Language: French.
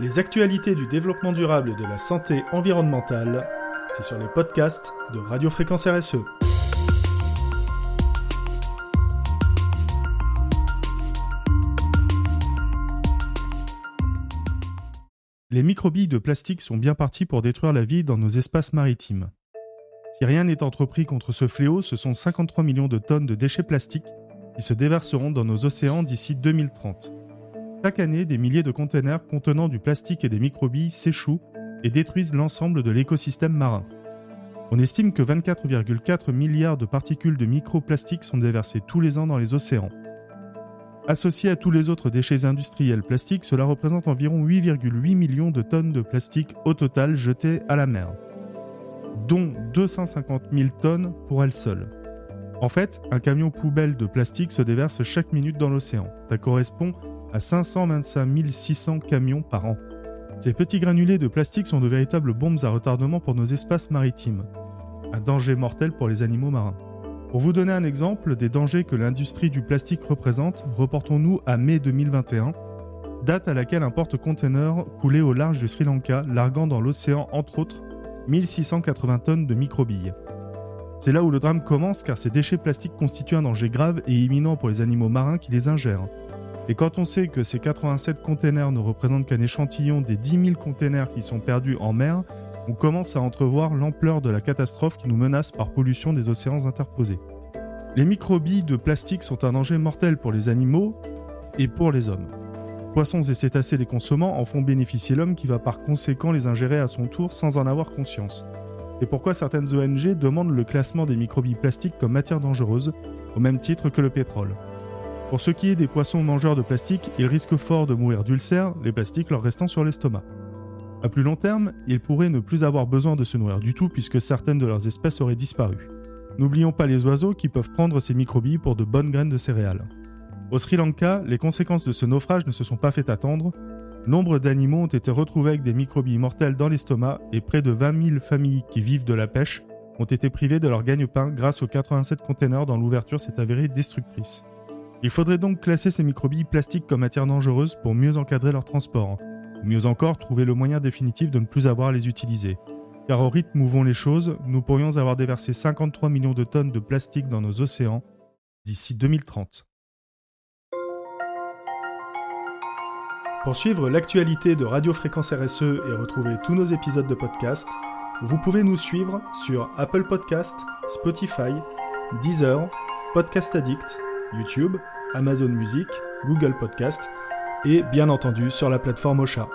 Les actualités du développement durable et de la santé environnementale, c'est sur les podcasts de Radio Fréquence RSE. Les microbilles de plastique sont bien partis pour détruire la vie dans nos espaces maritimes. Si rien n'est entrepris contre ce fléau, ce sont 53 millions de tonnes de déchets plastiques qui se déverseront dans nos océans d'ici 2030. Chaque année, des milliers de containers contenant du plastique et des microbilles s'échouent et détruisent l'ensemble de l'écosystème marin. On estime que 24,4 milliards de particules de microplastiques sont déversées tous les ans dans les océans. Associé à tous les autres déchets industriels plastiques, cela représente environ 8,8 millions de tonnes de plastique au total jetées à la mer, dont 250 000 tonnes pour elle seule. En fait, un camion poubelle de plastique se déverse chaque minute dans l'océan. Ça correspond à 525 600 camions par an. Ces petits granulés de plastique sont de véritables bombes à retardement pour nos espaces maritimes. Un danger mortel pour les animaux marins. Pour vous donner un exemple des dangers que l'industrie du plastique représente, reportons-nous à mai 2021, date à laquelle un porte-container coulait au large du Sri Lanka, larguant dans l'océan entre autres 1680 tonnes de microbilles. C'est là où le drame commence car ces déchets plastiques constituent un danger grave et imminent pour les animaux marins qui les ingèrent. Et quand on sait que ces 87 containers ne représentent qu'un échantillon des 10 000 containers qui sont perdus en mer, on commence à entrevoir l'ampleur de la catastrophe qui nous menace par pollution des océans interposés. Les microbilles de plastique sont un danger mortel pour les animaux et pour les hommes. Poissons et cétacés les consommant en font bénéficier l'homme qui va par conséquent les ingérer à son tour sans en avoir conscience. C'est pourquoi certaines ONG demandent le classement des microbilles plastiques comme matière dangereuse, au même titre que le pétrole? Pour ce qui est des poissons mangeurs de plastique, ils risquent fort de mourir d'ulcères, les plastiques leur restant sur l'estomac. À plus long terme, ils pourraient ne plus avoir besoin de se nourrir du tout puisque certaines de leurs espèces auraient disparu. N'oublions pas les oiseaux qui peuvent prendre ces microbilles pour de bonnes graines de céréales. Au Sri Lanka, les conséquences de ce naufrage ne se sont pas fait attendre. Nombre d'animaux ont été retrouvés avec des microbilles mortelles dans l'estomac et près de 20 000 familles qui vivent de la pêche ont été privées de leur gagne-pain grâce aux 87 containers dont l'ouverture s'est avérée destructrice. Il faudrait donc classer ces microbilles plastiques comme matière dangereuse pour mieux encadrer leur transport, ou mieux encore trouver le moyen définitif de ne plus avoir à les utiliser. Car au rythme où vont les choses, nous pourrions avoir déversé 53 millions de tonnes de plastique dans nos océans d'ici 2030. Pour suivre l'actualité de Radio Fréquence RSE et retrouver tous nos épisodes de podcast, vous pouvez nous suivre sur Apple Podcast, Spotify, Deezer, Podcast Addict YouTube, Amazon Music, Google Podcast et bien entendu sur la plateforme Ocha.